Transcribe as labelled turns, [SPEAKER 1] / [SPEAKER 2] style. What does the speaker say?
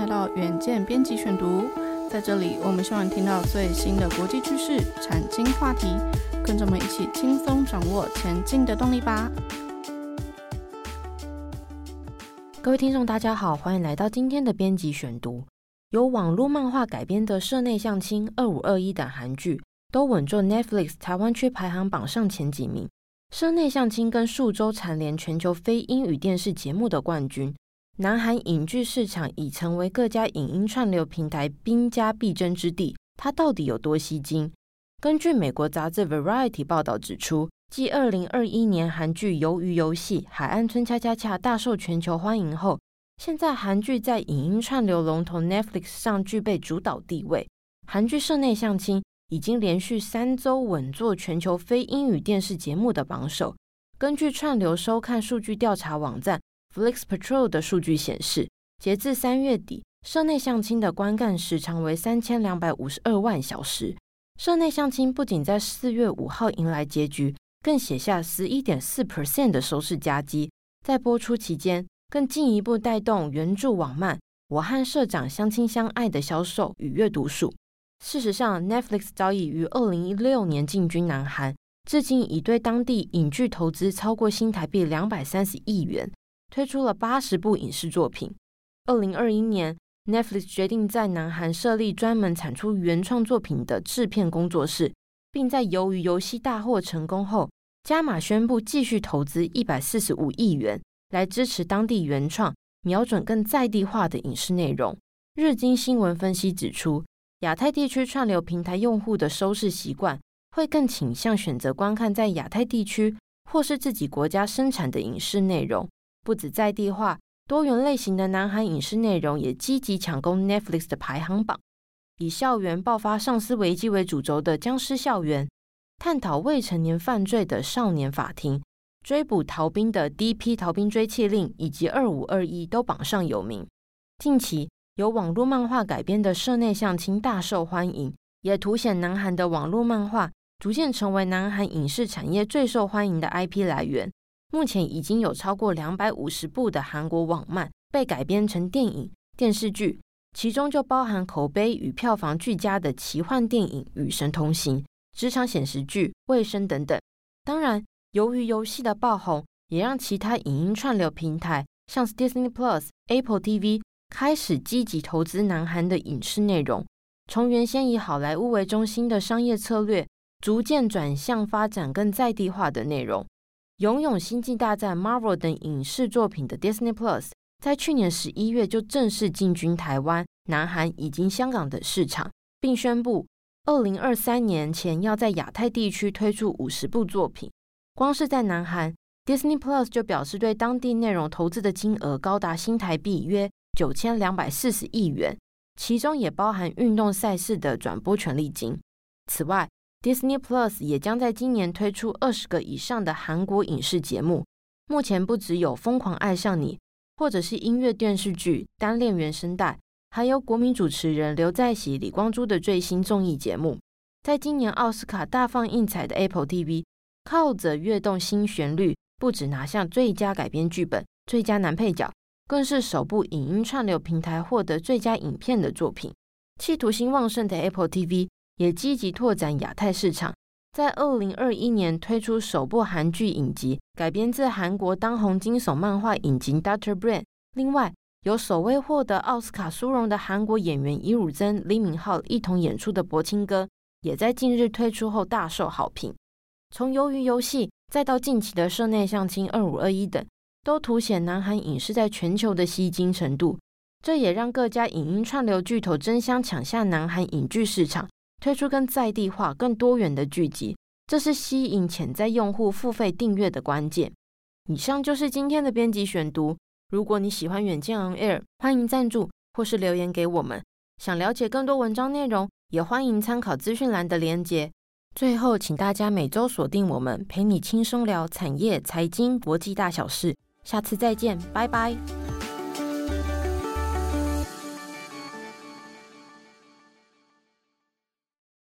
[SPEAKER 1] 来到远见编辑选读，在这里我们希望听到最新的国际趋势、产经话题，跟着我们一起轻松掌握前进的动力吧。
[SPEAKER 2] 各位听众，大家好，欢迎来到今天的编辑选读。由网络漫画改编的《社内相亲》、《二五二一》等韩剧都稳坐 Netflix 台湾区排行榜上前几名。《社内相亲》跟数周蝉联全球非英语电视节目的冠军。南韩影剧市场已成为各家影音串流平台兵家必争之地，它到底有多吸睛？根据美国杂志《Variety》报道指出，继二零二一年韩剧《鱿鱼游戏》《海岸村恰恰恰》大受全球欢迎后，现在韩剧在影音串流龙头 Netflix 上具备主导地位。韩剧《社内相亲》已经连续三周稳坐全球非英语电视节目的榜首。根据串流收看数据调查网站。Flix Patrol 的数据显示，截至三月底，社内相亲的观看时长为三千两百五十二万小时。社内相亲不仅在四月五号迎来结局，更写下十一点四 percent 的收视佳绩。在播出期间，更进一步带动原著网漫《我和社长相亲相爱》的销售与阅读数。事实上，Netflix 早已于二零一六年进军南韩，至今已对当地影剧投资超过新台币两百三十亿元。推出了八十部影视作品。二零二一年，Netflix 决定在南韩设立专门产出原创作品的制片工作室，并在鱿鱼游戏大获成功后，加码宣布继续投资一百四十五亿元来支持当地原创，瞄准更在地化的影视内容。日经新闻分析指出，亚太地区串流平台用户的收视习惯会更倾向选择观看在亚太地区或是自己国家生产的影视内容。不止在地化，多元类型的南韩影视内容也积极抢攻 Netflix 的排行榜。以校园爆发丧尸危机为主轴的《僵尸校园》，探讨未成年犯罪的《少年法庭》，追捕逃兵的《D.P. 逃兵追缉令》以及《二五二一》都榜上有名。近期由网络漫画改编的《社内相亲》大受欢迎，也凸显南韩的网络漫画逐渐成为南韩影视产业最受欢迎的 IP 来源。目前已经有超过两百五十部的韩国网漫被改编成电影、电视剧，其中就包含口碑与票房俱佳的奇幻电影《与神同行》、职场显示剧《卫生》等等。当然，由于游戏的爆红，也让其他影音串流平台，像 Disney Plus、Apple TV 开始积极投资南韩的影视内容，从原先以好莱坞为中心的商业策略，逐渐转向发展更在地化的内容。拥有《星际大战》、Marvel 等影视作品的 Disney Plus，在去年十一月就正式进军台湾、南韩以及香港的市场，并宣布二零二三年前要在亚太地区推出五十部作品。光是在南韩，Disney Plus 就表示对当地内容投资的金额高达新台币约九千两百四十亿元，其中也包含运动赛事的转播权利金。此外，Disney Plus 也将在今年推出二十个以上的韩国影视节目。目前不只有《疯狂爱上你》，或者是音乐电视剧《单恋原声带》，还有国民主持人刘在锡、李光洙的最新综艺节目。在今年奥斯卡大放异彩的 Apple TV，靠着《跃动新旋律》，不止拿下最佳改编剧本、最佳男配角，更是首部影音串流平台获得最佳影片的作品。企图心旺盛的 Apple TV。也积极拓展亚太市场，在二零二一年推出首部韩剧影集，改编自韩国当红惊悚漫画影集《Doctor Brain》。另外，由首位获得奥斯卡殊荣的韩国演员尹汝贞、李敏镐一同演出的《柏青哥》，也在近日推出后大受好评。从《鱿鱼游戏》再到近期的《社内相亲》、《二五二一》等，都凸显南韩影视在全球的吸睛程度。这也让各家影音串流巨头争相抢下南韩影剧市场。推出更在地化、更多元的剧集，这是吸引潜在用户付费订阅的关键。以上就是今天的编辑选读。如果你喜欢远见 On Air，欢迎赞助或是留言给我们。想了解更多文章内容，也欢迎参考资讯栏的连结。最后，请大家每周锁定我们，陪你轻松聊产业、财经、国际大小事。下次再见，拜拜。